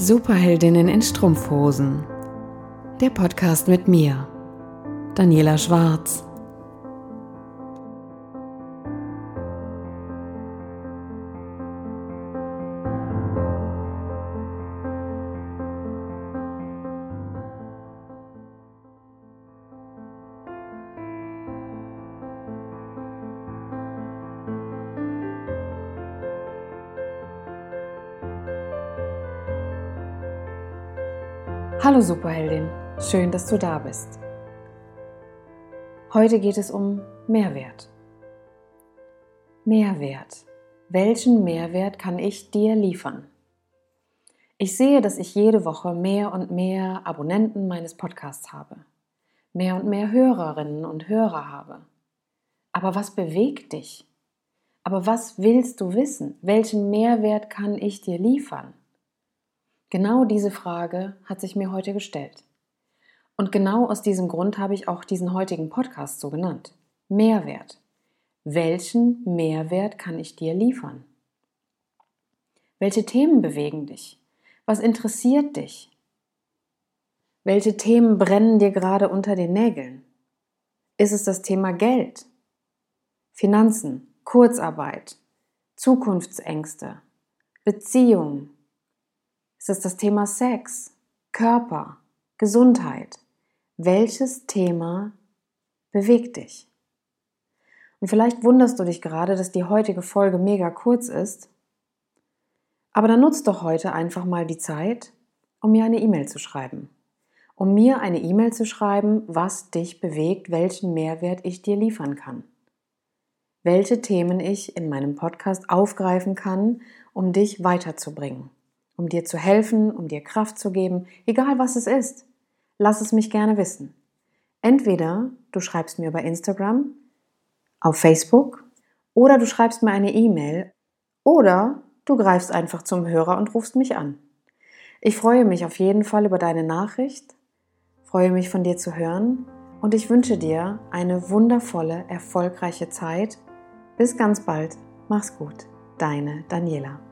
Superheldinnen in Strumpfhosen. Der Podcast mit mir, Daniela Schwarz. Hallo Superheldin, schön, dass du da bist. Heute geht es um Mehrwert. Mehrwert. Welchen Mehrwert kann ich dir liefern? Ich sehe, dass ich jede Woche mehr und mehr Abonnenten meines Podcasts habe, mehr und mehr Hörerinnen und Hörer habe. Aber was bewegt dich? Aber was willst du wissen? Welchen Mehrwert kann ich dir liefern? Genau diese Frage hat sich mir heute gestellt. Und genau aus diesem Grund habe ich auch diesen heutigen Podcast so genannt. Mehrwert. Welchen Mehrwert kann ich dir liefern? Welche Themen bewegen dich? Was interessiert dich? Welche Themen brennen dir gerade unter den Nägeln? Ist es das Thema Geld, Finanzen, Kurzarbeit, Zukunftsängste, Beziehungen, ist es das Thema Sex, Körper, Gesundheit? Welches Thema bewegt dich? Und vielleicht wunderst du dich gerade, dass die heutige Folge mega kurz ist. Aber dann nutzt doch heute einfach mal die Zeit, um mir eine E-Mail zu schreiben. Um mir eine E-Mail zu schreiben, was dich bewegt, welchen Mehrwert ich dir liefern kann. Welche Themen ich in meinem Podcast aufgreifen kann, um dich weiterzubringen um dir zu helfen, um dir Kraft zu geben, egal was es ist. Lass es mich gerne wissen. Entweder du schreibst mir bei Instagram, auf Facebook oder du schreibst mir eine E-Mail oder du greifst einfach zum Hörer und rufst mich an. Ich freue mich auf jeden Fall über deine Nachricht, freue mich von dir zu hören und ich wünsche dir eine wundervolle, erfolgreiche Zeit. Bis ganz bald. Mach's gut. Deine Daniela.